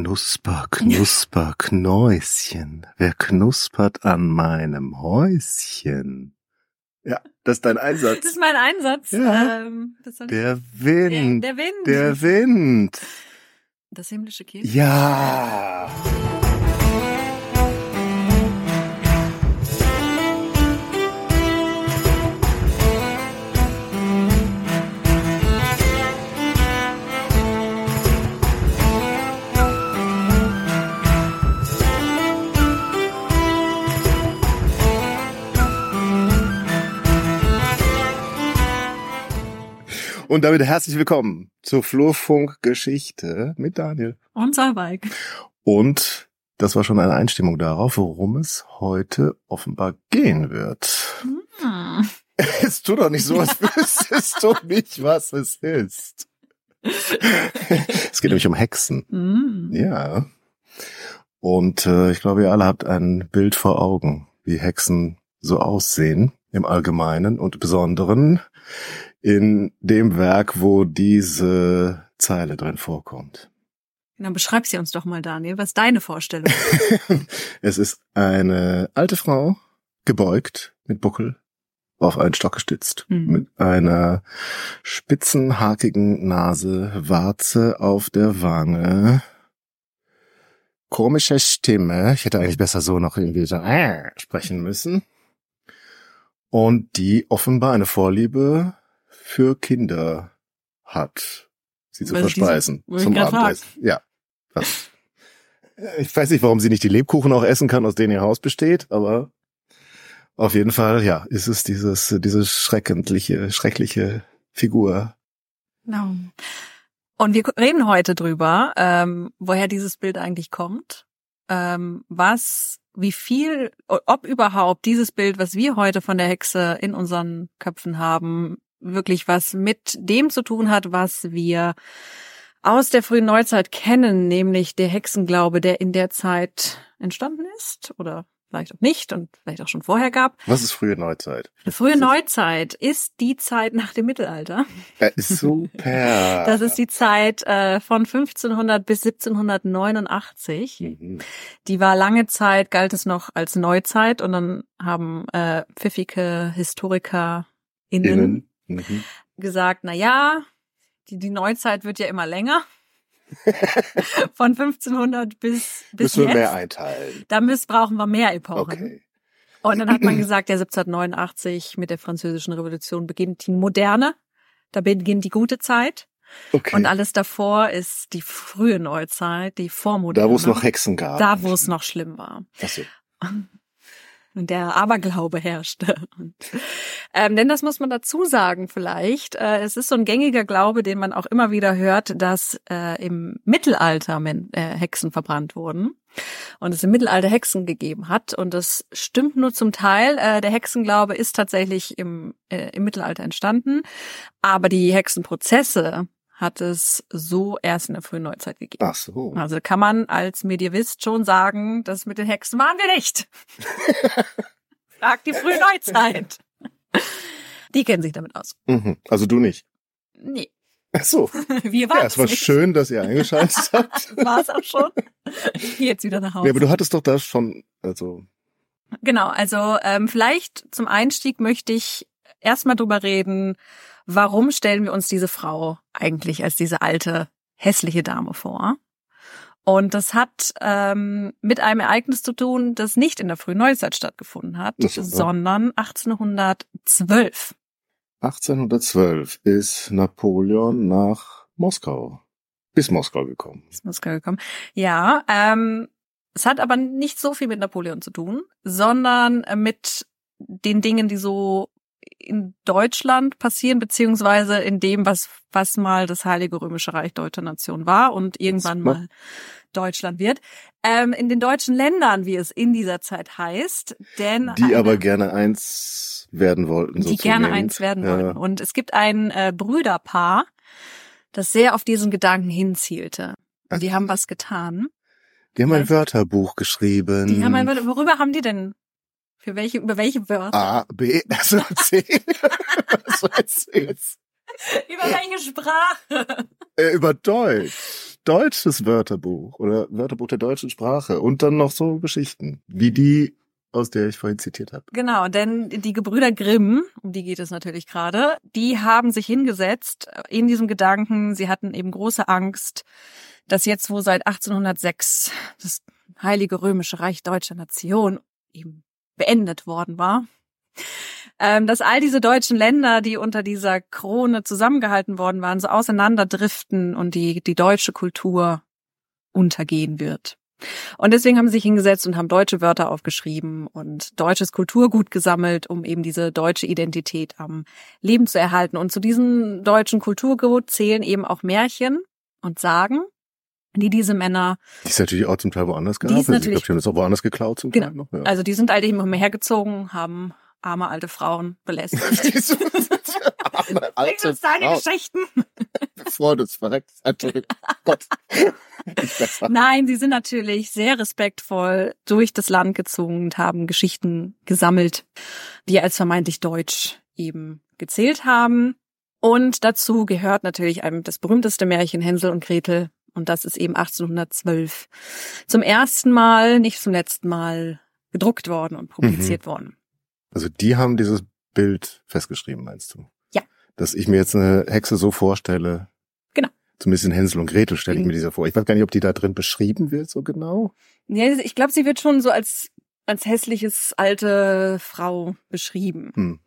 Knusper, knusper, Knäuschen. Wer knuspert an meinem Häuschen? Ja, das ist dein Einsatz. Das ist mein Einsatz. Ja. Ähm, Der Wind. Der, der Wind. Der Wind. das himmlische Kind. Ja. Und damit herzlich willkommen zur Flurfunk Geschichte mit Daniel. Und Salweig. Und das war schon eine Einstimmung darauf, worum es heute offenbar gehen wird. Hm. Es tut doch nicht so, als wüsstest du nicht, was es ist. Es geht nämlich um Hexen. Hm. Ja. Und äh, ich glaube, ihr alle habt ein Bild vor Augen, wie Hexen so aussehen im Allgemeinen und Besonderen in dem Werk, wo diese Zeile drin vorkommt. Dann beschreib sie uns doch mal, Daniel. Was ist deine Vorstellung? es ist eine alte Frau, gebeugt, mit Buckel, auf einen Stock gestützt, Mhm. mit einer spitzen, hakigen Nase, Warze auf der Wange, komische Stimme. Ich hätte eigentlich besser so noch irgendwie so äh, sprechen müssen. Und die offenbar eine Vorliebe für Kinder hat, sie zu ist verspeisen diese- zum Abendessen. Ja. Das. Ich weiß nicht, warum sie nicht die Lebkuchen auch essen kann, aus denen ihr Haus besteht, aber auf jeden Fall, ja, ist es dieses, diese schreckendliche, schreckliche Figur. Genau. Und wir reden heute drüber, ähm, woher dieses Bild eigentlich kommt, ähm, was, wie viel, ob überhaupt dieses Bild, was wir heute von der Hexe in unseren Köpfen haben, wirklich was mit dem zu tun hat, was wir aus der frühen Neuzeit kennen, nämlich der Hexenglaube, der in der Zeit entstanden ist oder vielleicht auch nicht und vielleicht auch schon vorher gab. Was ist frühe Neuzeit? Frühe Neuzeit ist die Zeit nach dem Mittelalter. Äh, super. Das ist die Zeit äh, von 1500 bis 1789. Mhm. Die war lange Zeit, galt es noch als Neuzeit und dann haben äh, pfiffige HistorikerInnen Innen. Mhm. gesagt, na ja, die, die Neuzeit wird ja immer länger. von 1500 bis, bis Müssen wir jetzt. mehr einteilen. da müssen, brauchen wir mehr Epochen. Okay. Und dann hat man gesagt, ja, 1789 mit der Französischen Revolution beginnt die Moderne. Da beginnt die gute Zeit. Okay. Und alles davor ist die frühe Neuzeit, die Vormoderne. da, wo es noch Hexen gab. Da, wo es noch schlimm war. Achso. Und der Aberglaube herrschte. Und, ähm, denn das muss man dazu sagen vielleicht. Äh, es ist so ein gängiger Glaube, den man auch immer wieder hört, dass äh, im Mittelalter Men äh, Hexen verbrannt wurden und es im Mittelalter Hexen gegeben hat. Und das stimmt nur zum Teil. Äh, der Hexenglaube ist tatsächlich im, äh, im Mittelalter entstanden, aber die Hexenprozesse hat es so erst in der frühen Neuzeit gegeben. Ach so. Also kann man als Medievist schon sagen, das mit den Hexen waren wir nicht. Frag die frühe Neuzeit. Die kennen sich damit aus. Mhm. Also du nicht. Nee, Ach so. wir waren Ja, es war nicht. schön, dass ihr eingeschaltet habt. War es auch schon. Ich geh jetzt wieder nach Hause. Ja, aber du hattest doch da schon, also Genau, also ähm, vielleicht zum Einstieg möchte ich erstmal drüber reden, warum stellen wir uns diese Frau eigentlich als diese alte, hässliche Dame vor? Und das hat ähm, mit einem Ereignis zu tun, das nicht in der frühen Neuzeit stattgefunden hat, sondern 1812. 1812 ist Napoleon nach Moskau, bis Moskau gekommen. ist Moskau gekommen. Ja, ähm, es hat aber nicht so viel mit Napoleon zu tun, sondern äh, mit den Dingen, die so in Deutschland passieren, beziehungsweise in dem, was, was mal das Heilige Römische Reich Deutscher Nation war und irgendwann mal Deutschland wird. Ähm, in den deutschen Ländern, wie es in dieser Zeit heißt, denn Die eine- aber gerne eins werden wollten. die gerne eins werden ja. wollten. Und es gibt ein äh, Brüderpaar, das sehr auf diesen Gedanken hinzielte. Und die haben was getan. Die haben ein? Wörterbuch geschrieben. Die haben ein, worüber haben die denn? Für welche, über welche Wörter? A, B, also C. Was weißt du jetzt? Über welche Sprache? Äh, über Deutsch. deutsches Wörterbuch oder Wörterbuch der deutschen Sprache und dann noch so Geschichten, wie die aus der ich vorhin zitiert habe. Genau, denn die Gebrüder Grimm, um die geht es natürlich gerade, die haben sich hingesetzt in diesem Gedanken, sie hatten eben große Angst, dass jetzt, wo seit 1806 das Heilige Römische Reich deutscher Nation eben beendet worden war, ähm, dass all diese deutschen Länder, die unter dieser Krone zusammengehalten worden waren, so auseinanderdriften und die, die deutsche Kultur untergehen wird. Und deswegen haben sie sich hingesetzt und haben deutsche Wörter aufgeschrieben und deutsches Kulturgut gesammelt, um eben diese deutsche Identität am Leben zu erhalten. Und zu diesem deutschen Kulturgut zählen eben auch Märchen und Sagen, die diese Männer. Die ist natürlich auch zum Teil woanders gehabt. Die ist natürlich, ich glaube, die haben das auch woanders geklaut zum genau. Teil noch. Ja. Also die sind alle immer hergezogen, haben arme alte Frauen belästigt. arme alte Frau. Geschichten. Bevor du es verreckt. Gott. Nein, sie sind natürlich sehr respektvoll durch das Land gezogen und haben Geschichten gesammelt, die als vermeintlich deutsch eben gezählt haben. Und dazu gehört natürlich einem das berühmteste Märchen Hänsel und Gretel. Und das ist eben 1812 zum ersten Mal, nicht zum letzten Mal gedruckt worden und publiziert worden. Also die haben dieses Bild festgeschrieben, meinst du? Ja. Dass ich mir jetzt eine Hexe so vorstelle. Genau. Zumindest in Hänsel und Gretel stelle ich Mhm. mir dieser vor. Ich weiß gar nicht, ob die da drin beschrieben wird so genau. Ja, ich glaube, sie wird schon so als als hässliches alte Frau beschrieben. Hm.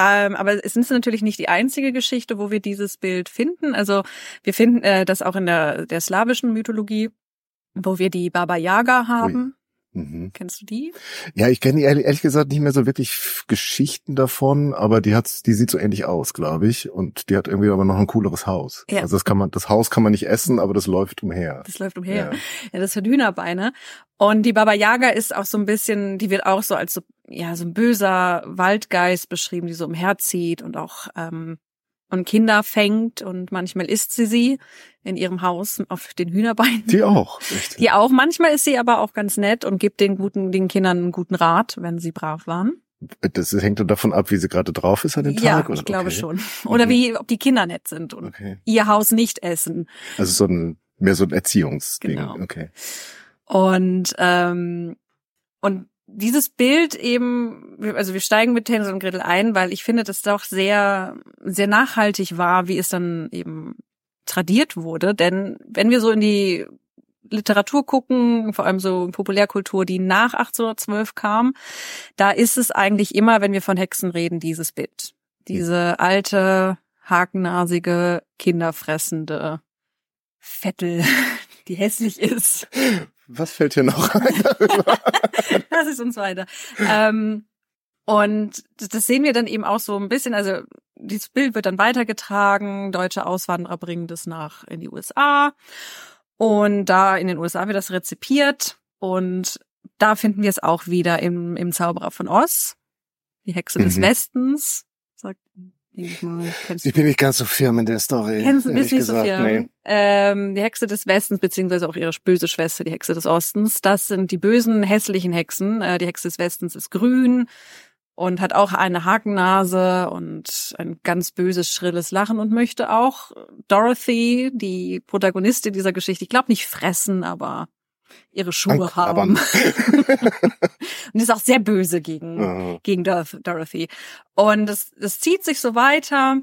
Ähm, aber es ist natürlich nicht die einzige Geschichte, wo wir dieses Bild finden. Also wir finden äh, das auch in der, der slawischen Mythologie, wo wir die Baba Yaga haben. Mhm. Kennst du die? Ja, ich kenne ehrlich, ehrlich gesagt nicht mehr so wirklich Geschichten davon, aber die hat, die sieht so ähnlich aus, glaube ich, und die hat irgendwie aber noch ein cooleres Haus. Ja. Also das kann man, das Haus kann man nicht essen, aber das läuft umher. Das läuft umher. Ja. Ja, das hat Hühnerbeine. Und die Baba Yaga ist auch so ein bisschen, die wird auch so als so, ja, so ein böser Waldgeist beschrieben, die so umherzieht und auch ähm, und Kinder fängt und manchmal isst sie sie in ihrem Haus auf den Hühnerbeinen. Die auch. Echt. Die auch. Manchmal ist sie aber auch ganz nett und gibt den guten, den Kindern einen guten Rat, wenn sie brav waren. Das hängt dann davon ab, wie sie gerade drauf ist an dem ja, Tag. oder? ich glaube okay. schon. Oder Mhm. wie, ob die Kinder nett sind und Okay. ihr Haus nicht essen. Also so ein mehr so ein Erziehungsding. Genau. Okay. Und ähm, und dieses Bild eben, also wir steigen mit Hänsel und Gretel ein, weil ich finde, das doch sehr sehr nachhaltig war, wie es dann eben tradiert wurde. Denn wenn wir so in die Literatur gucken, vor allem so Populärkultur, die nach 1812 kam, da ist es eigentlich immer, wenn wir von Hexen reden, dieses Bild. Diese alte, hakennasige, kinderfressende Vettel, die hässlich ist. Was fällt hier noch ein? Das ist uns weiter. Ähm, und das sehen wir dann eben auch so ein bisschen, also dieses Bild wird dann weitergetragen, deutsche Auswanderer bringen das nach in die USA und da in den USA wird das rezipiert und da finden wir es auch wieder im, im Zauberer von Oz, die Hexe des Mhm. Westens, sagt, denke ich mal, kennst du Ich bin nicht ganz so firm in der Story. Kennst du bist nicht so gesagt. viel. Nee. Ähm, die Hexe des Westens, beziehungsweise auch ihre böse Schwester, die Hexe des Ostens. Das sind die bösen, hässlichen Hexen. Äh, die Hexe des Westens ist grün und hat auch eine Hakennase und ein ganz böses, schrilles Lachen und möchte auch Dorothy, die Protagonistin dieser Geschichte, ich glaube nicht fressen, aber ihre Schuhe haben. Und ist auch sehr böse gegen, Ah. gegen Dor- Dorothy. Und das, das zieht sich so weiter.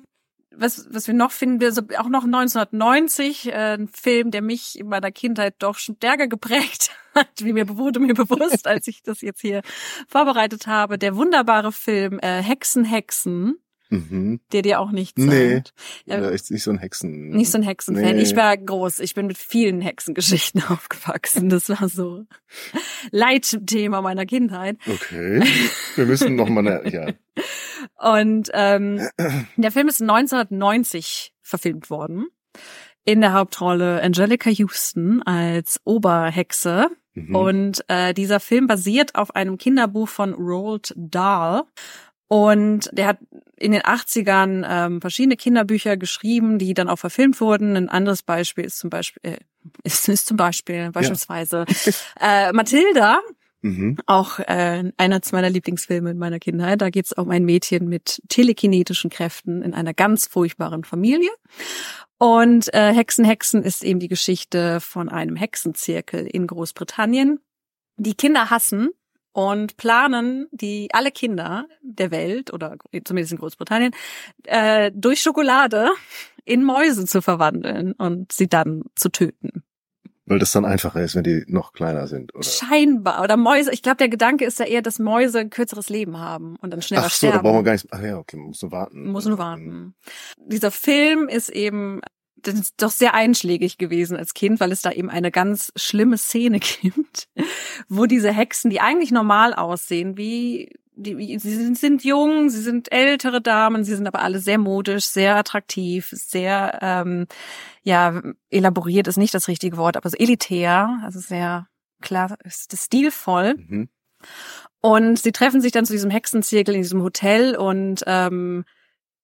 Was, was wir noch finden, wir so auch noch 1990, äh, ein Film, der mich in meiner Kindheit doch schon stärker geprägt hat, wie mir wurde mir bewusst, als ich das jetzt hier vorbereitet habe. Der wunderbare Film äh, Hexen, Hexen, Mhm. der dir auch nichts Nee. sagt. Ja, ich nicht so ein Hexen. nicht so ein Hexenfan. Nee. Ich war groß. Ich bin mit vielen Hexengeschichten aufgewachsen. Das war so Leitthema meiner Kindheit. Okay. Wir müssen noch mal eine, ja. Und ähm, der Film ist 1990 verfilmt worden. In der Hauptrolle Angelica Houston als Oberhexe. Mhm. Und äh, dieser Film basiert auf einem Kinderbuch von Roald Dahl. Und der hat in den 80ern ähm, verschiedene Kinderbücher geschrieben, die dann auch verfilmt wurden. Ein anderes Beispiel ist zum Beispiel, äh, ist, ist zum Beispiel beispielsweise äh, Mathilda, Mhm. Auch äh, einer meiner Lieblingsfilme in meiner Kindheit. Da geht es um ein Mädchen mit telekinetischen Kräften in einer ganz furchtbaren Familie. Und äh, Hexen, Hexen ist eben die Geschichte von einem Hexenzirkel in Großbritannien. Die Kinder hassen und planen die alle Kinder der Welt oder zumindest in Großbritannien äh, durch Schokolade in Mäuse zu verwandeln und sie dann zu töten. Weil das dann einfacher ist, wenn die noch kleiner sind, oder? Scheinbar. Oder Mäuse. Ich glaube, der Gedanke ist ja eher, dass Mäuse ein kürzeres Leben haben und dann schneller ach so, sterben. da brauchen wir gar nicht. Ach ja, okay, man muss nur warten. Muss nur warten. Dieser Film ist eben doch sehr einschlägig gewesen als Kind, weil es da eben eine ganz schlimme Szene gibt, wo diese Hexen, die eigentlich normal aussehen, wie die, sie sind, sind jung, sie sind ältere Damen, sie sind aber alle sehr modisch, sehr attraktiv, sehr ähm, ja elaboriert ist nicht das richtige Wort, aber so elitär, also sehr klar, ist stilvoll. Mhm. Und sie treffen sich dann zu diesem Hexenzirkel in diesem Hotel und ähm,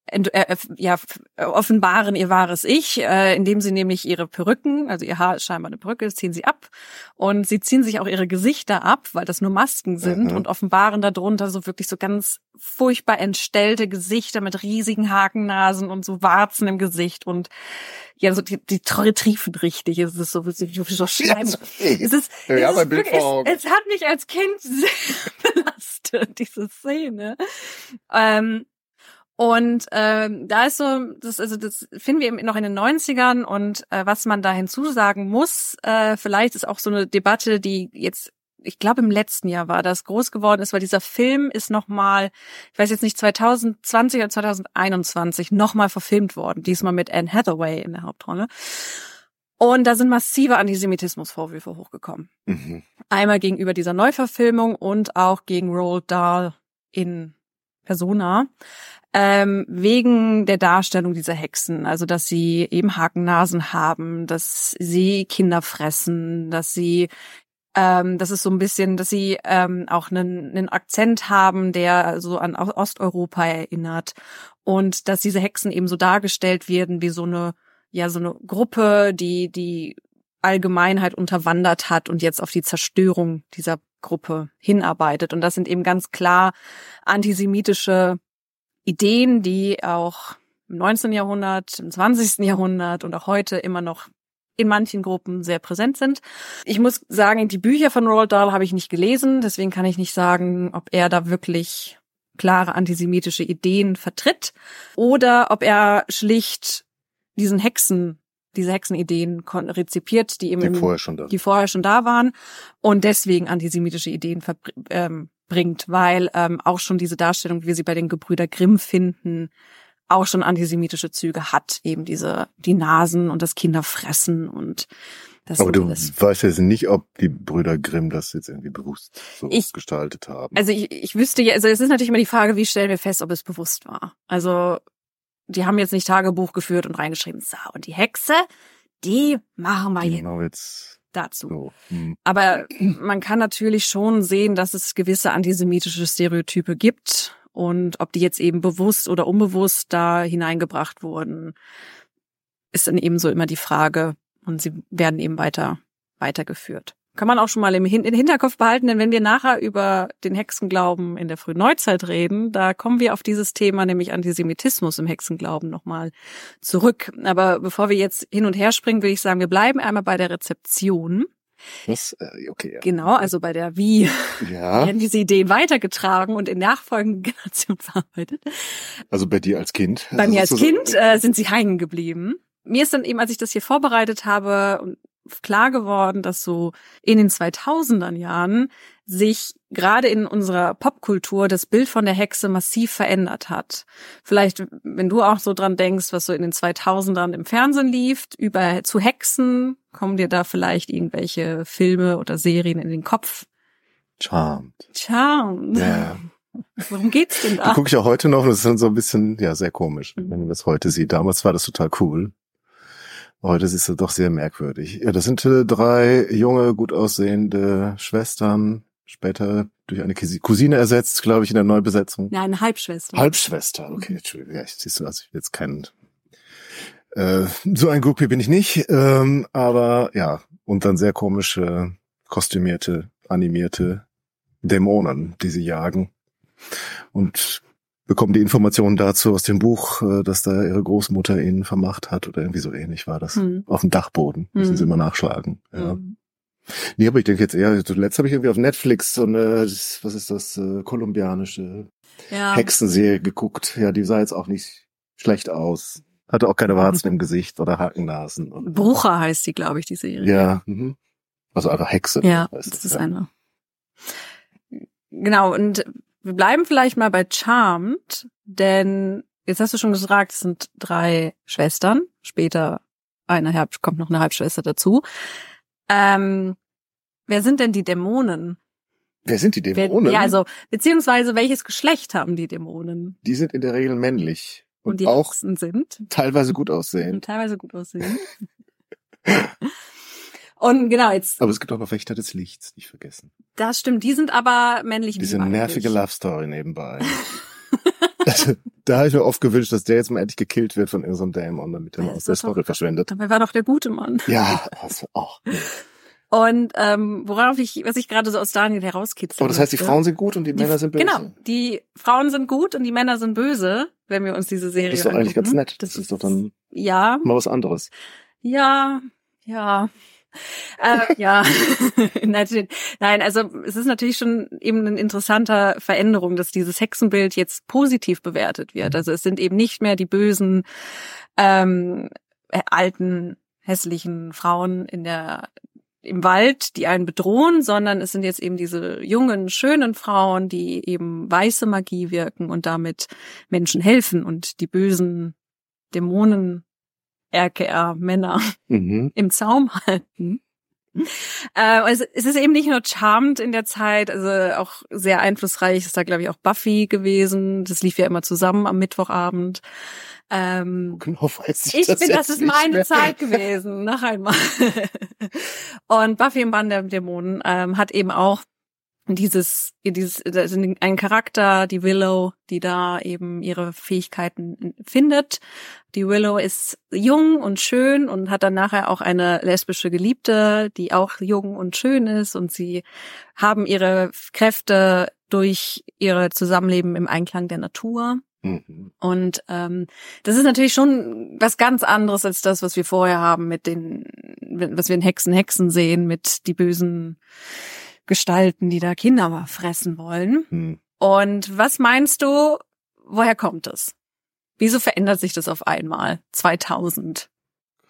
äh, ja, offenbaren ihr wahres Ich, äh, indem sie nämlich ihre Perücken, also ihr Haar ist scheinbar eine Perücke, ziehen sie ab und sie ziehen sich auch ihre Gesichter ab, weil das nur Masken sind mhm. und offenbaren darunter so wirklich so ganz furchtbar entstellte Gesichter mit riesigen Hakennasen und so Warzen im Gesicht und ja, so die, die triefen richtig. Es ist so, so, so Schleim. Ja, es ist, ja, es, ist wirklich, es, es, hat mich als Kind sehr belastet, diese Szene. Ähm, und ähm, da ist so, das, also das finden wir eben noch in den 90ern und äh, was man da hinzusagen muss, äh, vielleicht ist auch so eine Debatte, die jetzt, ich glaube im letzten Jahr war das groß geworden ist, weil dieser Film ist nochmal, ich weiß jetzt nicht, 2020 oder 2021 nochmal verfilmt worden, diesmal mit Anne Hathaway in der Hauptrolle. Und da sind massive Antisemitismusvorwürfe hochgekommen. Mhm. Einmal gegenüber dieser Neuverfilmung und auch gegen Roald Dahl in Persona ähm, wegen der Darstellung dieser Hexen, also dass sie eben Hakennasen haben, dass sie Kinder fressen, dass sie ähm, das ist so ein bisschen, dass sie ähm, auch einen, einen Akzent haben, der so an Osteuropa erinnert. Und dass diese Hexen eben so dargestellt werden wie so eine ja so eine Gruppe, die die Allgemeinheit unterwandert hat und jetzt auf die Zerstörung dieser Gruppe hinarbeitet. Und das sind eben ganz klar antisemitische Ideen, die auch im 19. Jahrhundert, im 20. Jahrhundert und auch heute immer noch in manchen Gruppen sehr präsent sind. Ich muss sagen, die Bücher von Roald Dahl habe ich nicht gelesen, deswegen kann ich nicht sagen, ob er da wirklich klare antisemitische Ideen vertritt oder ob er schlicht diesen Hexen diese Hexenideen rezipiert, die eben die vorher schon da, die vorher schon da waren und deswegen antisemitische Ideen ähm, bringt, weil ähm, auch schon diese Darstellung, wie wir sie bei den Gebrüder Grimm finden, auch schon antisemitische Züge hat, eben diese die Nasen und das Kinderfressen und das Aber du alles. weißt ja nicht, ob die Brüder Grimm das jetzt irgendwie bewusst so ich, gestaltet haben. Also ich, ich wüsste ja, also es ist natürlich immer die Frage, wie stellen wir fest, ob es bewusst war. Also die haben jetzt nicht Tagebuch geführt und reingeschrieben, so, und die Hexe, die machen wir genau jetzt dazu. So. Hm. Aber man kann natürlich schon sehen, dass es gewisse antisemitische Stereotype gibt und ob die jetzt eben bewusst oder unbewusst da hineingebracht wurden, ist dann ebenso immer die Frage und sie werden eben weiter weitergeführt. Kann man auch schon mal im, Hin im Hinterkopf behalten, denn wenn wir nachher über den Hexenglauben in der frühen Neuzeit reden, da kommen wir auf dieses Thema, nämlich Antisemitismus im Hexenglauben nochmal zurück. Aber bevor wir jetzt hin und her springen, würde ich sagen, wir bleiben einmal bei der Rezeption. Was? Äh, okay. Ja. Genau, also bei der wie ja. werden diese Ideen weitergetragen und in nachfolgenden Generationen verarbeitet. Also bei dir als Kind? Bei also mir als Kind äh, sind sie hängen geblieben. Mir ist dann eben, als ich das hier vorbereitet habe, klar geworden, dass so in den 2000er Jahren sich gerade in unserer Popkultur das Bild von der Hexe massiv verändert hat. Vielleicht, wenn du auch so dran denkst, was so in den 2000ern im Fernsehen lief, über zu Hexen, kommen dir da vielleicht irgendwelche Filme oder Serien in den Kopf? Charmed. Charmed. Ja. Worum geht's denn da? Die gucke ich auch heute noch und das ist dann so ein bisschen, ja, sehr komisch, wenn man das heute sieht. Damals war das total cool. Heute ist es doch sehr merkwürdig. Ja, das sind äh, drei junge, gut aussehende Schwestern, später durch eine Cousine ersetzt, glaube ich, in der Neubesetzung. Ja, eine Halbschwester. Halbschwester, okay, Entschuldigung. Ja, siehst du, also ich jetzt kein äh, so ein Groupie bin ich nicht, ähm, aber ja, und dann sehr komische, kostümierte, animierte Dämonen, die sie jagen. Und bekommen die Informationen dazu aus dem Buch, äh, dass da ihre Großmutter ihnen vermacht hat oder irgendwie so ähnlich war das. Hm. Auf dem Dachboden müssen hm. sie immer nachschlagen. Ja. Hm. Nee, aber ich denke jetzt eher, zuletzt habe ich irgendwie auf Netflix so eine, was ist das, äh, kolumbianische ja. Hexenserie geguckt. Ja, die sah jetzt auch nicht schlecht aus. Hatte auch keine Warzen im Gesicht oder Hakennasen. Brucher heißt die, glaube ich, die Serie. Ja. Mhm. Also einfach Hexe. Ja, das ist ja. eine. Genau, und wir bleiben vielleicht mal bei Charmed, denn jetzt hast du schon gesagt, es sind drei Schwestern. Später eine Halb kommt noch eine Halbschwester dazu. Ähm, wer sind denn die Dämonen? Wer sind die Dämonen? Wer, ja, also beziehungsweise welches Geschlecht haben die Dämonen? Die sind in der Regel männlich und, und die auch sind teilweise gut aussehen. Und teilweise gut aussehen. und genau jetzt. Aber es gibt auch Wächter des Lichts, nicht vergessen. Das stimmt. Die sind aber männlich. Diese nervige Love Story nebenbei. das, da habe ich mir oft gewünscht, dass der jetzt mal endlich gekillt wird von irgendeinem Dämon, damit er mal aus der Story verschwendet. Dabei war doch der gute Mann. Ja, also, auch. Und ähm, worauf ich, was ich gerade so aus Daniel herauskitzel. Aber das heißt, die Frauen sind gut und die, die Männer sind böse. Genau, die Frauen sind gut und die Männer sind böse, wenn wir uns diese Serie Das ist doch eigentlich ganz nett. Das, das ist, ist doch dann ja mal was anderes. Ja, ja. Äh, ja, nein, also es ist natürlich schon eben eine interessante Veränderung, dass dieses Hexenbild jetzt positiv bewertet wird. Also es sind eben nicht mehr die bösen ähm, alten hässlichen Frauen in der im Wald, die einen bedrohen, sondern es sind jetzt eben diese jungen, schönen Frauen, die eben weiße Magie wirken und damit Menschen helfen und die bösen Dämonen, RKR, Männer mhm. im Zaum halten. Äh, es, es ist eben nicht nur Charmed in der Zeit, also auch sehr einflussreich ist da, glaube ich, auch Buffy gewesen. Das lief ja immer zusammen am Mittwochabend. Ähm, genau weiß ich, ich das bin, das ist meine mehr. Zeit gewesen, noch einmal. Und Buffy im Band der Dämonen ähm, hat eben auch dieses, dieses, ein Charakter, die Willow, die da eben ihre Fähigkeiten findet. Die Willow ist jung und schön und hat dann nachher auch eine lesbische Geliebte, die auch jung und schön ist und sie haben ihre Kräfte durch ihre Zusammenleben im Einklang der Natur. Mhm. Und ähm, das ist natürlich schon was ganz anderes als das, was wir vorher haben mit den, was wir in Hexen, Hexen sehen, mit die bösen Gestalten, die da Kinder fressen wollen. Mhm. Und was meinst du, woher kommt es? Wieso verändert sich das auf einmal? 2000.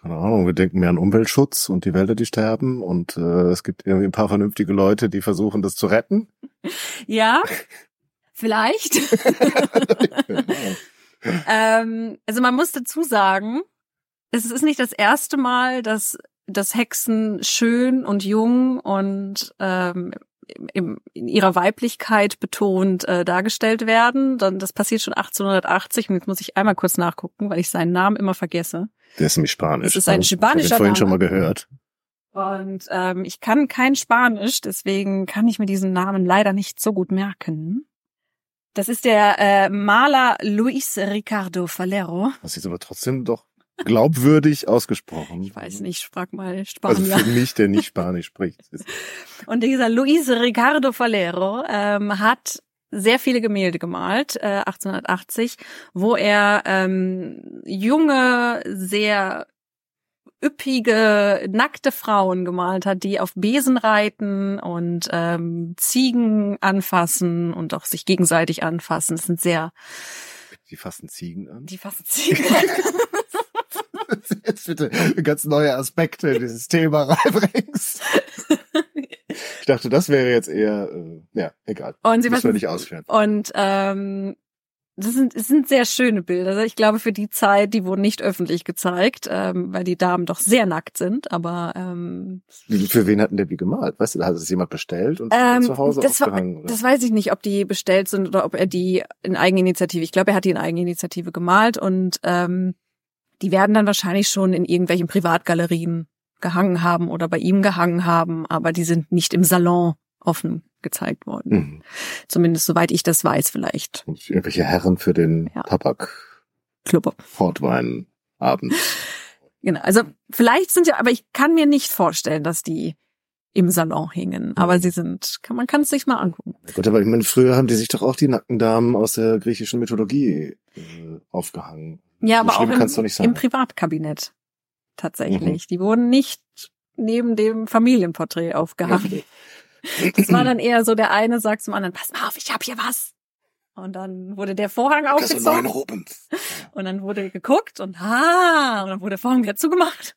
Keine Ahnung, wir denken mehr an Umweltschutz und die Wälder, die sterben und äh, es gibt irgendwie ein paar vernünftige Leute, die versuchen, das zu retten. Ja, Vielleicht. ähm, also man muss dazu sagen, es ist nicht das erste Mal, dass, dass Hexen schön und jung und ähm, in ihrer Weiblichkeit betont äh, dargestellt werden. Dann das passiert schon 1880 und jetzt muss ich einmal kurz nachgucken, weil ich seinen Namen immer vergesse. Der ist nämlich Spanisch. Das ist ein spanischer ich habe vorhin schon mal gehört. Und ähm, ich kann kein Spanisch, deswegen kann ich mir diesen Namen leider nicht so gut merken. Das ist der äh, Maler Luis Ricardo Falero. Das ist aber trotzdem doch glaubwürdig ausgesprochen. Ich weiß nicht, frag mal Spanier. Also für mich, der nicht Spanisch spricht. Und dieser Luis Ricardo Falero ähm, hat sehr viele Gemälde gemalt, äh, 1880, wo er ähm, junge, sehr üppige, nackte Frauen gemalt hat, die auf Besen reiten und ähm, Ziegen anfassen und auch sich gegenseitig anfassen. Das sind sehr. Die fassen Ziegen an. Die fassen Ziegen an. Jetzt bitte ganz neue Aspekte dieses Thema reinbringst. Ich dachte, das wäre jetzt eher, äh, ja, egal. Und sie Müssen wir nicht ausführen. Und ähm, das sind, das sind sehr schöne Bilder. Ich glaube, für die Zeit, die wurden nicht öffentlich gezeigt, ähm, weil die Damen doch sehr nackt sind, aber ähm, Für wen hatten der die gemalt? Weißt du, hat es jemand bestellt und ähm, zu Hause das aufgehangen? War, das weiß ich nicht, ob die bestellt sind oder ob er die in Eigeninitiative, ich glaube, er hat die in Eigeninitiative gemalt und ähm, die werden dann wahrscheinlich schon in irgendwelchen Privatgalerien gehangen haben oder bei ihm gehangen haben, aber die sind nicht im Salon offen gezeigt worden. Mhm. Zumindest soweit ich das weiß vielleicht. Und irgendwelche Herren für den ja. Tabak Club. Portwein Abend. Genau, also vielleicht sind ja, aber ich kann mir nicht vorstellen, dass die im Salon hingen. Aber sie sind, kann, man kann es sich mal angucken. Gut, aber ich meine, früher haben die sich doch auch die nackten Damen aus der griechischen Mythologie äh, aufgehangen. Ja, aber auch im, im Privatkabinett. Tatsächlich. Mhm. Die wurden nicht neben dem Familienporträt aufgehangen. Das war dann eher so, der eine sagt zum anderen, pass mal auf, ich hab hier was. Und dann wurde der Vorhang aufgezogen und dann wurde geguckt und ha, und dann wurde der Vorhang wieder zugemacht.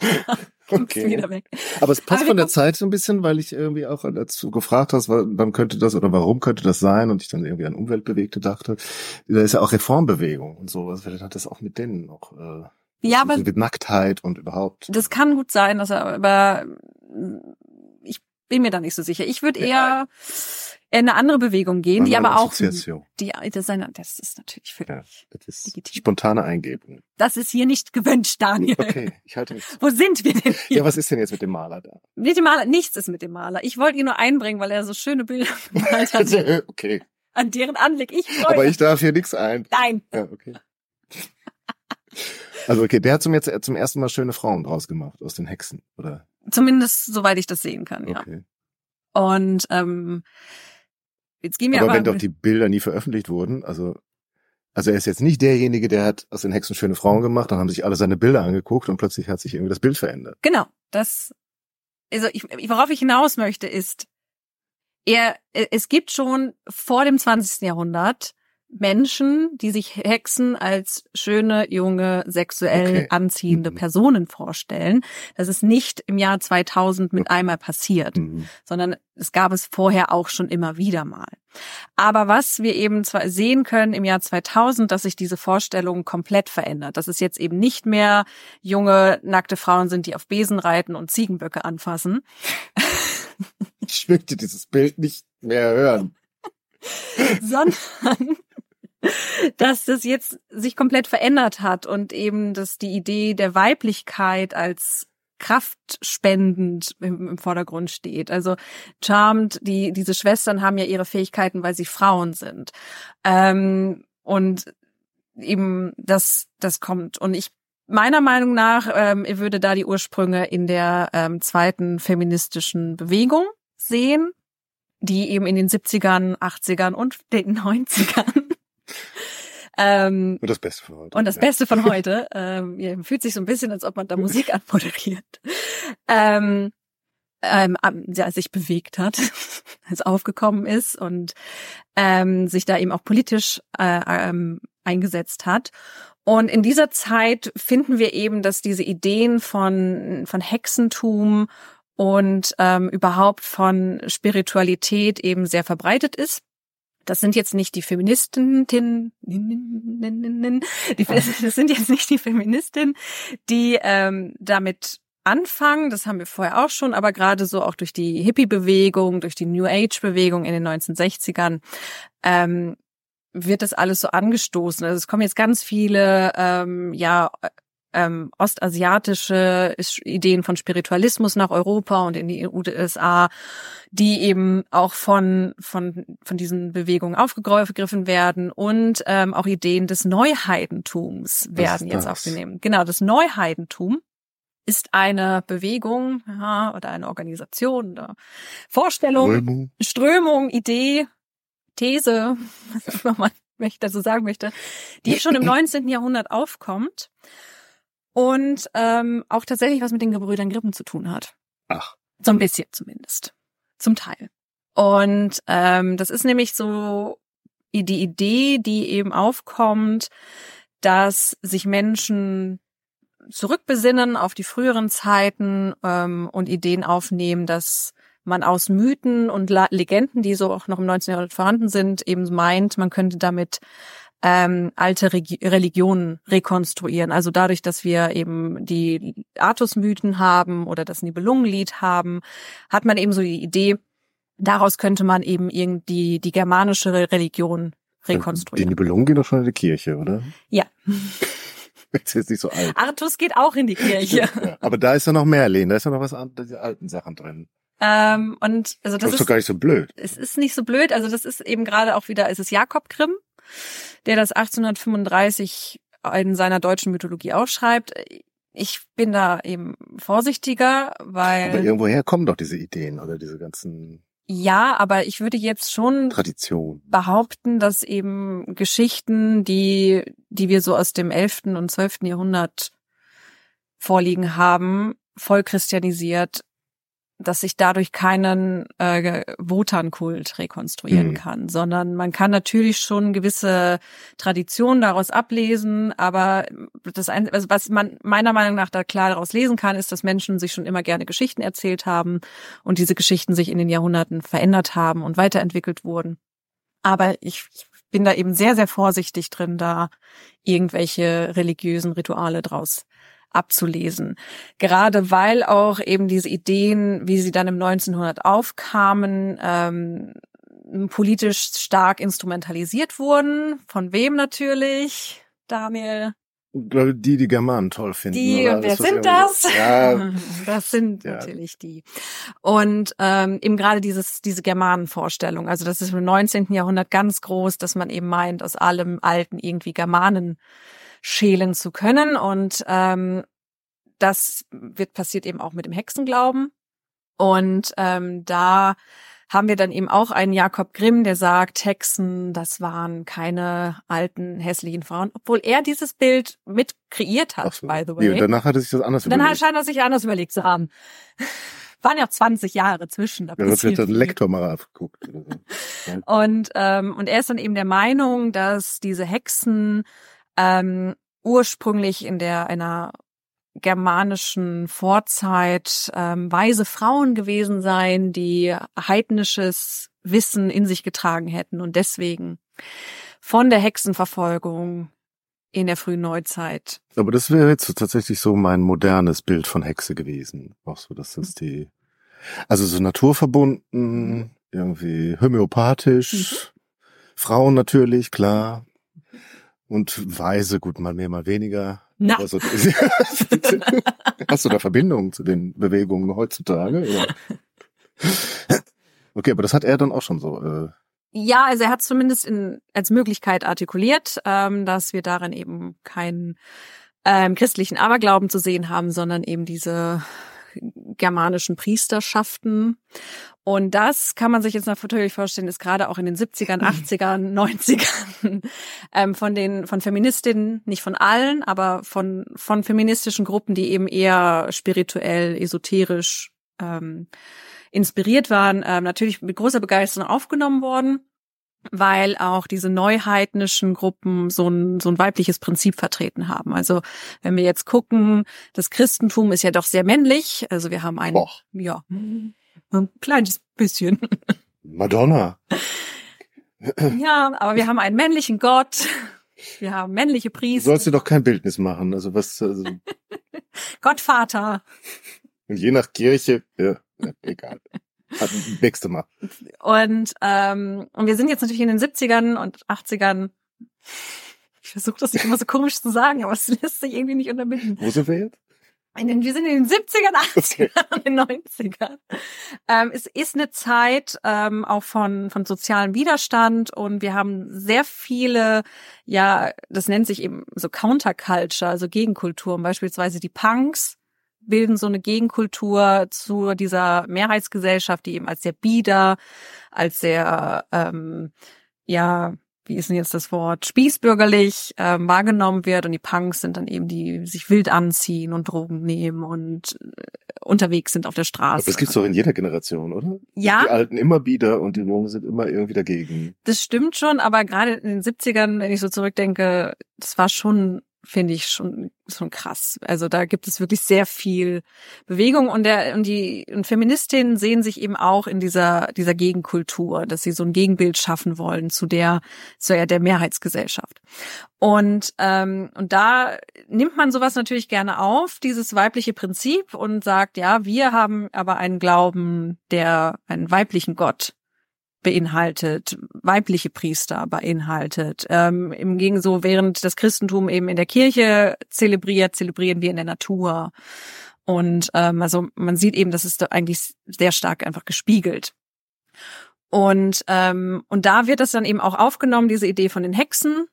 Weg. Aber es passt Aber von der Zeit so ein bisschen, weil ich irgendwie auch dazu gefragt hast, wa- wann könnte das oder warum könnte das sein und ich dann irgendwie an Umweltbewegte dachte. Da ist ja auch Reformbewegung und sowas. Vielleicht hat das auch mit denen noch äh, Ja, aber mit Nacktheit und überhaupt. das kann gut sein, dass er, aber bin mir da nicht so sicher. Ich würde eher in eine andere Bewegung gehen, die aber auch, die, das das ist natürlich völlig, Ja, das ist Legitim. spontane Eingebung. das ist hier nicht gewünscht, Daniel. Okay, ich halte mich. Wo sind wir denn hier? Ja, was ist denn jetzt mit dem Maler da? Mit dem Maler, nichts ist mit dem Maler. Ich wollte ihn nur einbringen, weil er so schöne Bilder gemalt hat, okay, an deren Anblick ich freue. aber ich darf hier nichts ein. Nein. Ja, okay. Also okay, der hat zum jetzt zum ersten Mal schöne Frauen draus gemacht aus den Hexen, oder? Zumindest soweit ich das sehen kann, ja. Okay. Und ähm, jetzt gehen wir aber aber, wenn doch die Bilder nie veröffentlicht wurden, also also er ist jetzt nicht derjenige, der hat aus den Hexen schöne Frauen gemacht, dann haben sich alle seine Bilder angeguckt und plötzlich hat sich irgendwie das Bild verändert. genau, das also ich, worauf ich hinaus möchte ist, er es gibt schon vor dem 20. Jahrhundert Menschen, die sich Hexen als schöne, junge, sexuell Okay. anziehende Mhm. Personen vorstellen. Das ist nicht im Jahr 2000 mit einmal passiert. Mhm. sondern es gab es vorher auch schon immer wieder mal. Aber was wir eben zwar sehen können im Jahr 2000, dass sich diese Vorstellung komplett verändert, dass es jetzt eben nicht mehr junge, nackte Frauen sind, die auf Besen reiten und Ziegenböcke anfassen, Ich möchte dieses Bild nicht mehr hören. sondern dass das jetzt sich komplett verändert hat und eben, dass die Idee der Weiblichkeit als kraftspendend im, im Vordergrund steht. Also Charmed, die diese Schwestern haben ja ihre Fähigkeiten, weil sie Frauen sind. Ähm, und eben das das kommt und ich meiner Meinung nach ähm, würde da die Ursprünge in der ähm, zweiten feministischen Bewegung sehen, die eben in den 70ern, 80ern und den 90ern ähm, Und das Beste für heute. und das Ja. Beste von heute. Ähm, ja, fühlt sich so ein bisschen, als ob man da Musik anmoderiert. Ähm, ähm, ja, sich bewegt hat, als aufgekommen ist und ähm, sich da eben auch politisch äh, ähm, eingesetzt hat. Und in dieser Zeit finden wir eben, dass diese Ideen von, von Hexentum und ähm, überhaupt von Spiritualität eben sehr verbreitet ist. Das sind jetzt nicht die Feministinnen, die, das sind jetzt nicht die Feministinnen, die ähm, damit anfangen. Das haben wir vorher auch schon, aber gerade so auch durch die Hippie-Bewegung, durch die New Age-Bewegung in den 1960ern ähm, wird das alles so angestoßen. Also es kommen jetzt ganz viele ähm, ja ähm, ostasiatische Ideen von Spiritualismus nach Europa und in die USA, die eben auch von von von diesen Bewegungen aufgegriffen werden und ähm, auch Ideen des Neuheidentums werden jetzt aufgenommen. Genau, das Neuheidentum ist eine Bewegung ja, oder eine Organisation oder Vorstellung, Strömung. Strömung, Idee, These, was man möchte, dazu sagen möchte, die schon im 19. Jahrhundert aufkommt und ähm, auch tatsächlich was mit den Gebrüdern Grimm zu tun hat. Ach, So ein bisschen zumindest. Zum Teil. Und ähm, das ist nämlich so die Idee, die eben aufkommt, dass sich Menschen zurückbesinnen auf die früheren Zeiten ähm, und Ideen aufnehmen, dass man aus Mythen und Legenden, die so auch noch im 19. Jahrhundert vorhanden sind, eben meint, man könnte damit ähm, alte Regi Religionen rekonstruieren. Also dadurch, dass wir eben die Artusmythen haben oder das Nibelungenlied haben, hat man eben so die Idee, daraus könnte man eben irgendwie die germanische Religion die rekonstruieren. Nibelungen gehen doch schon in die Kirche, oder? Ja. Ist jetzt nicht so alt. Artus geht auch in die Kirche. Ja, aber da ist ja noch mehr, Lehn. Da ist ja noch was an diese alten Sachen drin. ähm, und also Das das ist doch ist, gar nicht so blöd. es ist nicht so blöd. Also das ist eben gerade auch wieder, es ist Jakob Grimm, der das 1835 in seiner deutschen Mythologie aufschreibt. ich bin da eben vorsichtiger, weil. Aber irgendwoher kommen doch diese Ideen oder diese ganzen. Ja, aber ich würde jetzt schon Tradition. behaupten, dass eben Geschichten, die, die wir so aus dem 11. und 12. Jahrhundert vorliegen haben, voll christianisiert, dass sich dadurch keinen äh, Wotankult rekonstruieren Mhm. kann, sondern man kann natürlich schon gewisse Traditionen daraus ablesen, aber das ein, also was man meiner Meinung nach da klar daraus lesen kann, ist, dass Menschen sich schon immer gerne Geschichten erzählt haben und diese Geschichten sich in den Jahrhunderten verändert haben und weiterentwickelt wurden. Aber ich, ich bin da eben sehr, sehr vorsichtig drin, da irgendwelche religiösen Rituale draus abzulesen. Gerade weil auch eben diese Ideen, wie sie dann im 1900 aufkamen, ähm, politisch stark instrumentalisiert wurden. Von wem natürlich? Daniel. Ich glaube, die, die Germanen toll finden. Die, oder? und wer was sind das? Ja, das sind Ja. natürlich die. Und ähm, eben gerade dieses diese Germanenvorstellung, also das ist im 19. Jahrhundert ganz groß, dass man eben meint, aus allem Alten irgendwie Germanen schälen zu können. Und ähm, das wird passiert eben auch mit dem Hexenglauben. Und ähm, da haben wir dann eben auch einen Jakob Grimm, der sagt, Hexen, das waren keine alten, hässlichen Frauen, obwohl er dieses Bild mit kreiert hat, so. by the Nee, way. und danach hat er sich das anders Und dann überlegt. scheint er sich anders überlegt zu haben. Waren ja 20 Jahre zwischen. Da Ja, das wird viel. Lektor mal abgeguckt. Und, ähm, und er ist dann eben der Meinung, dass diese Hexen ähm, ursprünglich in der einer germanischen Vorzeit ähm, weise Frauen gewesen seien, die heidnisches Wissen in sich getragen hätten und deswegen von der Hexenverfolgung in der frühen Neuzeit. Aber das wäre jetzt tatsächlich so mein modernes Bild von Hexe gewesen. Auch so, dass das die, also so naturverbunden, irgendwie homöopathisch, Frauen natürlich, klar. Und weise, gut, mal mehr, mal weniger. Na. Also, hast du da Verbindungen zu den Bewegungen heutzutage? Oder? Okay, aber das hat er dann auch schon so. Äh, Ja, also er hat zumindest in, als Möglichkeit artikuliert, ähm, dass wir darin eben keinen ähm, christlichen Aberglauben zu sehen haben, sondern eben diese germanischen Priesterschaften. Und das kann man sich jetzt natürlich vorstellen, ist gerade auch in den 70ern, 80ern, 90ern ähm, von den von Feministinnen, nicht von allen, aber von von feministischen Gruppen, die eben eher spirituell, esoterisch ähm, inspiriert waren, ähm, natürlich mit großer Begeisterung aufgenommen worden, weil auch diese neuheidnischen Gruppen so ein, so ein weibliches Prinzip vertreten haben. Also wenn wir jetzt gucken, das Christentum ist ja doch sehr männlich. Also wir haben ein, Boah. ja, ein kleines bisschen. Madonna. ja, aber wir haben einen männlichen Gott. Wir haben männliche Du Priester, sollst dir doch kein Bildnis machen. Also was, also, Gottvater. und je nach Kirche, ja, egal. Hat- Nächste Mal. Und, ähm, und wir sind jetzt natürlich in den 70ern und 80ern. Ich versuche das nicht immer so komisch zu sagen, aber es lässt sich irgendwie nicht unterbinden. Wo sind wir jetzt? In den, wir sind in den 70ern, 80ern und den 90ern. Ähm, es ist eine Zeit ähm, auch von, von sozialem Widerstand und wir haben sehr viele, ja, das nennt sich eben so Counterculture, also Gegenkulturen, beispielsweise die Punks bilden so eine Gegenkultur zu dieser Mehrheitsgesellschaft, die eben als sehr bieder, als sehr, ähm, ja, wie ist denn jetzt das Wort, spießbürgerlich ähm, wahrgenommen wird und die Punks sind dann eben die, die sich wild anziehen und Drogen nehmen und äh, unterwegs sind auf der Aber Straße. das gibt's doch in jeder Generation, oder? Ja. Die Alten immer bieder und die Jungen sind immer irgendwie dagegen. Das stimmt schon, aber gerade in den 70ern, wenn ich so zurückdenke, das war schon, finde ich, schon, schon krass. Also da gibt es wirklich sehr viel Bewegung und der, und die, und Feministinnen sehen sich eben auch in dieser, dieser Gegenkultur, dass sie so ein Gegenbild schaffen wollen zu der, zu der, Mehrheitsgesellschaft. Und, ähm, und da nimmt man sowas natürlich gerne auf, dieses weibliche Prinzip und sagt, ja, wir haben aber einen Glauben, der einen weiblichen Gott beinhaltet, weibliche Priester beinhaltet. Ähm, Im Gegensatz, so während das Christentum eben in der Kirche zelebriert, zelebrieren wir in der Natur. Und ähm, also man sieht eben, das ist da eigentlich sehr stark einfach gespiegelt. Und ähm, und da wird das dann eben auch aufgenommen, diese Idee von den Hexen,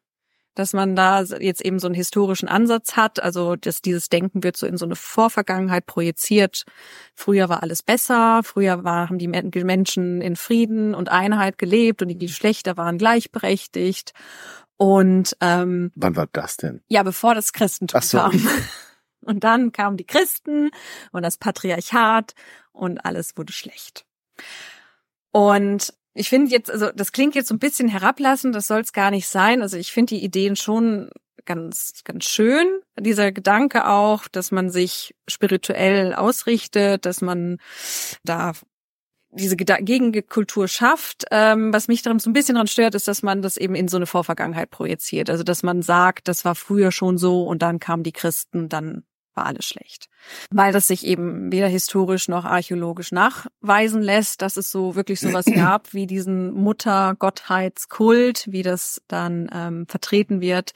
dass man da jetzt eben so einen historischen Ansatz hat, also dass dieses Denken wird so in so eine Vorvergangenheit projiziert. Früher war alles besser, früher war, haben die Menschen in Frieden und Einheit gelebt und die Geschlechter waren gleichberechtigt. Und ähm, wann war das denn? Ja, bevor das Christentum Ach so. kam. Und dann kamen die Christen und das Patriarchat und alles wurde schlecht. Und ich finde jetzt, also das klingt jetzt so ein bisschen herablassend, das soll es gar nicht sein. Also ich finde die Ideen schon ganz, ganz schön. Dieser Gedanke auch, dass man sich spirituell ausrichtet, dass man da diese Gegenkultur schafft. Ähm, was mich daran so ein bisschen daran stört, ist, dass man das eben in so eine Vorvergangenheit projiziert. Also dass man sagt, das war früher schon so und dann kamen die Christen, dann war alles schlecht. Weil das sich eben weder historisch noch archäologisch nachweisen lässt, dass es so wirklich sowas gab wie diesen Muttergottheitskult, wie das dann ähm, vertreten wird,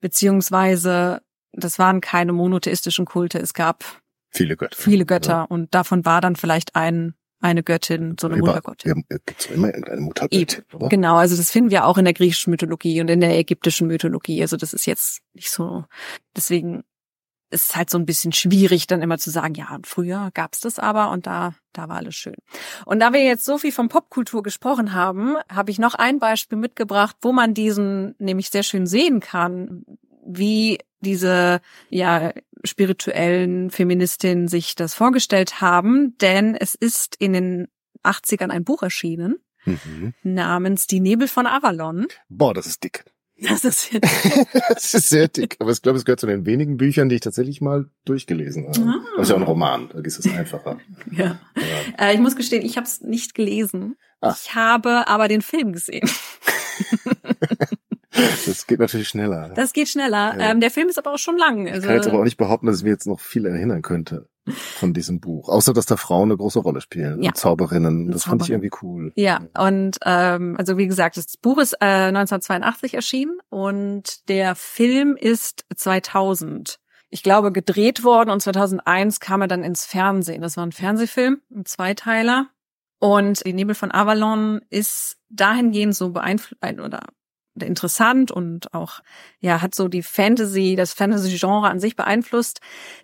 beziehungsweise das waren keine monotheistischen Kulte, es gab viele Götter. Viele Götter ja. und davon war dann vielleicht ein eine Göttin, so eine Über, Muttergottin. Ja, gibt's immer irgendeine Muttergöttin? Genau, also das finden wir auch in der griechischen Mythologie und in der ägyptischen Mythologie. Also das ist jetzt nicht so. Deswegen ist halt so ein bisschen schwierig, dann immer zu sagen, ja, früher gab's das aber und da, da war alles schön. Und da wir jetzt so viel von Popkultur gesprochen haben, habe ich noch ein Beispiel mitgebracht, wo man diesen nämlich sehr schön sehen kann, wie diese ja spirituellen Feministinnen sich das vorgestellt haben, denn es ist in den 80ern ein Buch erschienen mhm. namens Die Nebel von Avalon. Boah, das ist dick. Das ist sehr dick. das ist sehr dick. Aber ich glaube, es gehört zu den wenigen Büchern, die ich tatsächlich mal durchgelesen habe. Ah. Das ist ja auch ein Roman, da ist es einfacher. ja. ja. Äh, ich muss gestehen, ich habe es nicht gelesen. Ach. Ich habe aber den Film gesehen. Das geht natürlich schneller. Das geht schneller. Ja. Ähm, der Film ist aber auch schon lang. Also ich kann jetzt aber auch nicht behaupten, dass ich mir jetzt noch viel erinnern könnte von diesem Buch. Außer, dass da Frauen eine große Rolle spielen. Ja. Zauberinnen. Das Zauberin. fand ich irgendwie cool. Ja, und ähm, also wie gesagt, das Buch ist äh, 1982 erschienen und der Film ist 2000 ich glaube, gedreht worden und 2001 kam er dann ins Fernsehen. Das war ein Fernsehfilm, ein Zweiteiler. Und die Nebel von Avalon ist dahingehend so beeinflusst oder interessant und auch ja hat so die Fantasy, das Fantasy-Genre an sich beeinflusst,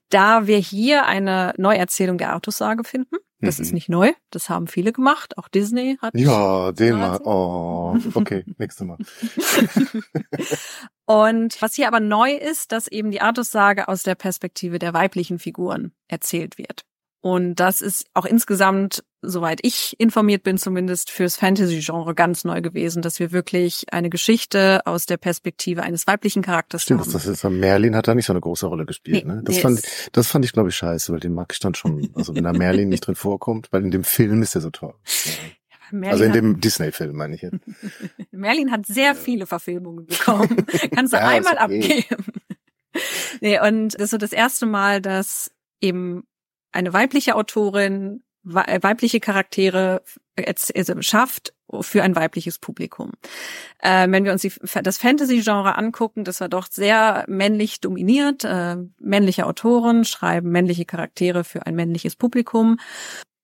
da wir hier eine Neuerzählung der Artussage finden. Das mhm. ist nicht neu, das haben viele gemacht, auch Disney hat. Ja, den mal. Oh, okay, nächste Mal. und was hier aber neu ist, dass eben die Artussage aus der Perspektive der weiblichen Figuren erzählt wird. Und das ist auch insgesamt, soweit ich informiert bin, zumindest fürs Fantasy-Genre ganz neu gewesen, dass wir wirklich eine Geschichte aus der Perspektive eines weiblichen Charakters Stimmt, haben. das ist, Merlin hat da nicht so eine große Rolle gespielt. Nee, ne? Das, fand, das fand ich, glaube ich, scheiße, weil den mag ich dann schon, also wenn da Merlin nicht drin vorkommt, weil in dem Film ist er so toll. Ja. also in dem Disney-Film meine ich jetzt. Merlin hat sehr viele Verfilmungen bekommen. Kannst du ja, einmal okay. abgeben. nee, und das ist so das erste Mal, dass eben eine weibliche Autorin äh, weibliche Charaktere also schafft für ein weibliches Publikum. Äh, wenn wir uns die, das Fantasy-Genre angucken, das war doch sehr männlich dominiert. Äh, männliche Autoren schreiben männliche Charaktere für ein männliches Publikum.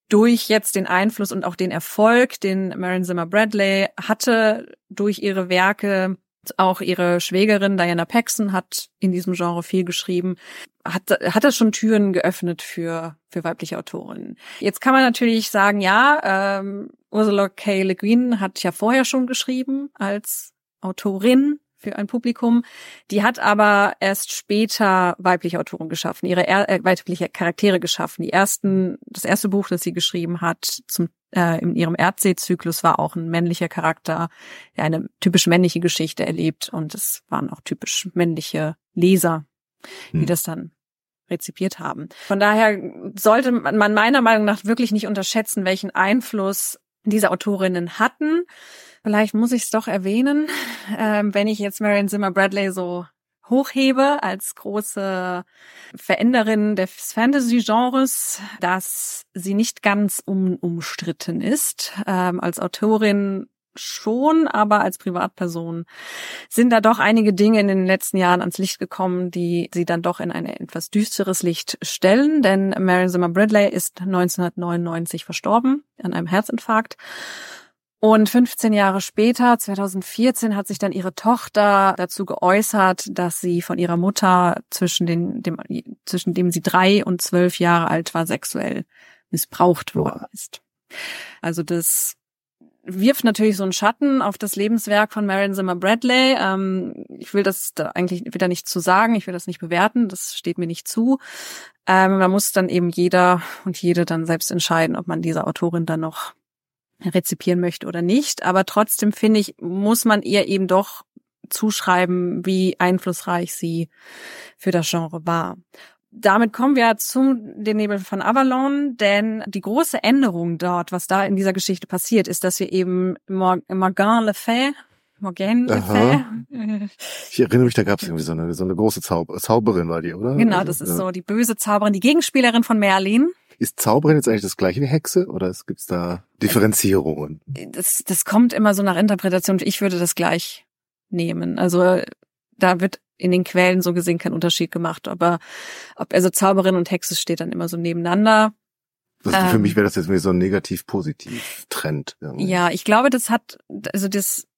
Durch jetzt den Einfluss und auch den Erfolg, den Marion Zimmer Bradley hatte durch ihre Werke, auch ihre Schwägerin Diana Paxson hat in diesem Genre viel geschrieben. Hat, hat das schon Türen geöffnet für, für weibliche Autorinnen. Jetzt kann man natürlich sagen, ja, ähm, Ursula K. Le Guin hat ja vorher schon geschrieben als Autorin für ein Publikum. Die hat aber erst später weibliche Autoren geschaffen, ihre äh, weibliche Charaktere geschaffen. Die ersten, das erste Buch, das sie geschrieben hat zum äh, in ihrem Erdseezyklus war auch ein männlicher Charakter, der eine typisch männliche Geschichte erlebt und es waren auch typisch männliche Leser, die hm. das dann rezipiert haben. Von daher sollte man meiner Meinung nach wirklich nicht unterschätzen, welchen Einfluss diese Autorinnen hatten. Vielleicht muss ich es doch erwähnen, äh, wenn ich jetzt Marion Zimmer Bradley so hochhebe als große Veränderin des Fantasy-Genres, dass sie nicht ganz unumstritten ist. Ähm, als Autorin schon, aber als Privatperson sind da doch einige Dinge in den letzten Jahren ans Licht gekommen, die sie dann doch in ein etwas düsteres Licht stellen. Denn Mary Zimmer Bradley ist 1999 verstorben an einem Herzinfarkt. Und 15 Jahre später, 2014, hat sich dann ihre Tochter dazu geäußert, dass sie von ihrer Mutter zwischen, den, dem, zwischen dem sie drei und zwölf Jahre alt war, sexuell missbraucht worden ist. Also das wirft natürlich so einen Schatten auf das Lebenswerk von Marion Zimmer Bradley. Ähm, ich will das da eigentlich wieder nicht zu sagen, ich will das nicht bewerten, das steht mir nicht zu. Ähm, man muss dann eben jeder und jede dann selbst entscheiden, ob man diese Autorin dann noch rezipieren möchte oder nicht. Aber trotzdem finde ich, muss man ihr eben doch zuschreiben, wie einflussreich sie für das Genre war. Damit kommen wir zu den Nebel von Avalon, denn die große Änderung dort, was da in dieser Geschichte passiert, ist, dass wir eben Morgan Le Fay, Morgan Le Fay. Ich erinnere mich, da gab es irgendwie so eine, so eine große Zauber Zauberin, war die, oder? Genau, das ist so die böse Zauberin, die Gegenspielerin von Merlin. Ist Zauberin jetzt eigentlich das gleiche wie Hexe oder gibt's da Differenzierungen? Das, das kommt immer so nach Interpretation. Ich würde das gleich nehmen. Also da wird in den Quellen so gesehen kein Unterschied gemacht. Aber ob also Zauberin und Hexe steht dann immer so nebeneinander. Also für ähm, mich wäre das jetzt wie so ein negativ-positiv Trend. Irgendwie. Ja, ich glaube, das hat, also das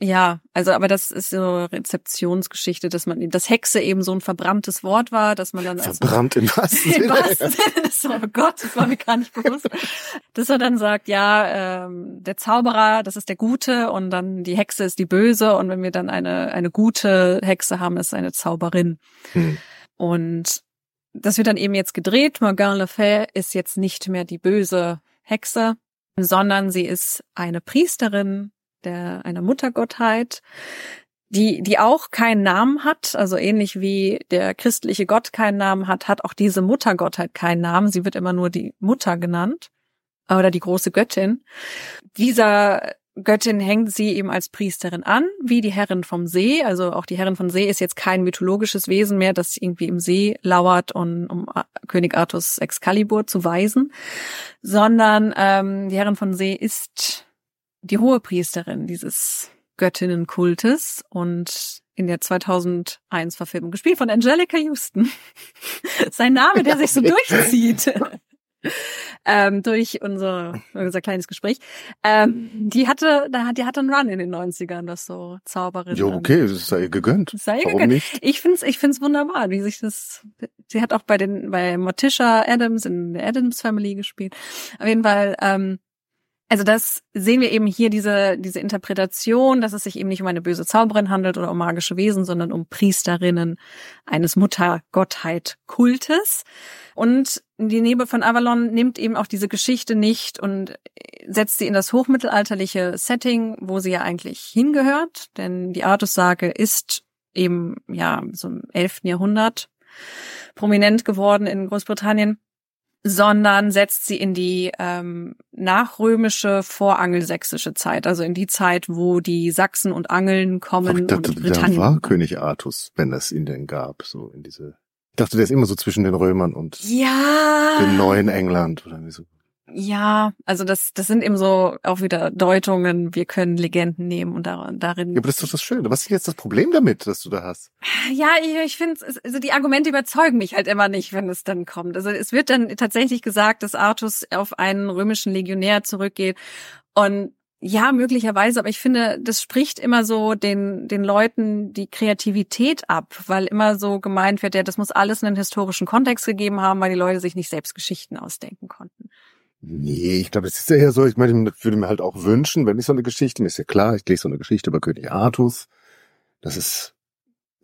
ja, also aber das ist so Rezeptionsgeschichte, dass man das Hexe eben so ein verbranntes Wort war, dass man dann verbrannt im wahrsten Sinne. Im wahrsten Sinne. So, oh Gott, das war mir gar nicht bewusst. dass er dann sagt, ja, ähm, der Zauberer, das ist der Gute und dann die Hexe ist die Böse und wenn wir dann eine eine gute Hexe haben, ist eine Zauberin. Hm. Und das wird dann eben jetzt gedreht. Morgane Le Fay ist jetzt nicht mehr die böse Hexe, sondern sie ist eine Priesterin der einer Muttergottheit, die die auch keinen Namen hat, also ähnlich wie der christliche Gott keinen Namen hat, hat auch diese Muttergottheit keinen Namen. Sie wird immer nur die Mutter genannt oder die große Göttin. Dieser Göttin hängt sie eben als Priesterin an, wie die Herrin vom See. Also auch die Herrin vom See ist jetzt kein mythologisches Wesen mehr, das irgendwie im See lauert, und, um König Artus Excalibur zu weisen, sondern ähm, die Herrin von See ist die Hohepriesterin dieses Göttinnenkultes und in der 2001 Verfilmung gespielt von Angelica Houston. Sein Name, der sich so durchzieht. ähm, durch unser, unser kleines Gespräch. Ähm, die hatte, die hatte einen Run in den 90ern, das so Zauberin. Jo, okay, es sei ihr gegönnt. Sei ihr Warum gegönnt. nicht? Ich find's, ich find's wunderbar, wie sich das, sie hat auch bei den, bei Morticia Adams in der Adams Family gespielt. Auf jeden Fall, ähm, also das sehen wir eben hier diese, diese Interpretation, dass es sich eben nicht um eine böse Zauberin handelt oder um magische Wesen, sondern um Priesterinnen eines Muttergottheit-Kultes. Und die Nebel von Avalon nimmt eben auch diese Geschichte nicht und setzt sie in das hochmittelalterliche Setting, wo sie ja eigentlich hingehört. Denn die Artussage ist eben, ja, so im 11. Jahrhundert prominent geworden in Großbritannien sondern setzt sie in die ähm, nachrömische vorangelsächsische Zeit, also in die Zeit, wo die Sachsen und Angeln kommen ich dachte, und Britannien. Der war König Artus, wenn es ihn denn gab, so in diese. Ich dachte, der ist immer so zwischen den Römern und ja. dem neuen England oder wie so. Ja, also das, das sind eben so auch wieder Deutungen. Wir können Legenden nehmen und darin. Ja, aber das ist doch das Schöne. Was ist jetzt das Problem damit, dass du da hast? Ja, ich, ich finde, also die Argumente überzeugen mich halt immer nicht, wenn es dann kommt. Also es wird dann tatsächlich gesagt, dass Artus auf einen römischen Legionär zurückgeht und ja, möglicherweise, aber ich finde, das spricht immer so den, den Leuten die Kreativität ab, weil immer so gemeint wird, ja, das muss alles einen historischen Kontext gegeben haben, weil die Leute sich nicht selbst Geschichten ausdenken konnten. Nee, ich glaube, es ist ja eher so, ich meine, würde mir halt auch wünschen, wenn ich so eine Geschichte, mir ist ja klar, ich lese so eine Geschichte über König Artus, das ist,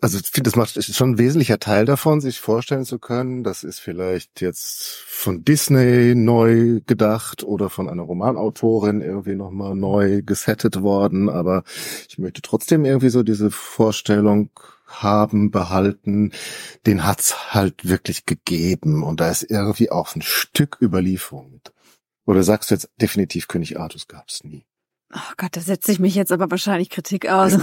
also ich finde, das macht ist schon ein wesentlicher Teil davon, sich vorstellen zu können, das ist vielleicht jetzt von Disney neu gedacht oder von einer Romanautorin irgendwie nochmal neu gesettet worden, aber ich möchte trotzdem irgendwie so diese Vorstellung haben, behalten, den hat's halt wirklich gegeben. Und da ist irgendwie auch ein Stück Überlieferung mit oder sagst du jetzt definitiv König Artus gab's nie? Oh Gott, da setze ich mich jetzt aber wahrscheinlich Kritik aus.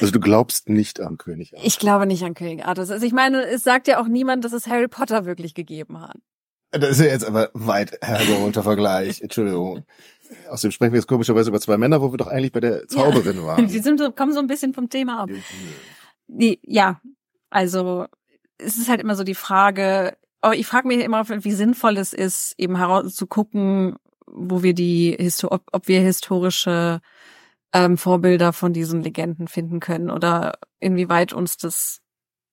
also du glaubst nicht an König Artus? Ich glaube nicht an König Artus. Also ich meine, es sagt ja auch niemand, dass es Harry Potter wirklich gegeben hat. Das ist ja jetzt aber weit hergeholter Vergleich. Entschuldigung. Außerdem sprechen wir jetzt komischerweise über zwei Männer, wo wir doch eigentlich bei der Zauberin ja. waren. Die sind so, kommen so ein bisschen vom Thema ab. Ja, also es ist halt immer so die Frage, aber ich frage mich immer, wie sinnvoll es ist, eben herauszugucken, wo wir die, ob, ob wir historische ähm, Vorbilder von diesen Legenden finden können oder inwieweit uns das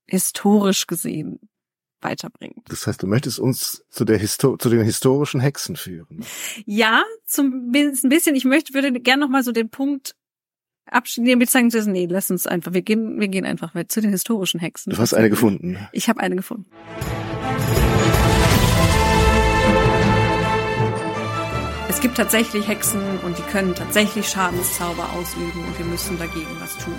historisch gesehen weiterbringt. Das heißt, du möchtest uns zu der Histo zu den historischen Hexen führen. Ja, zum ein bisschen. Ich möchte würde gerne noch mal so den Punkt abschließen. Beziehungsweise nee, lass uns einfach. Wir gehen wir gehen einfach zu den historischen Hexen. Du hast eine gefunden. Ich habe eine gefunden. Es gibt tatsächlich Hexen und die können tatsächlich Schadenszauber ausüben und wir müssen dagegen was tun.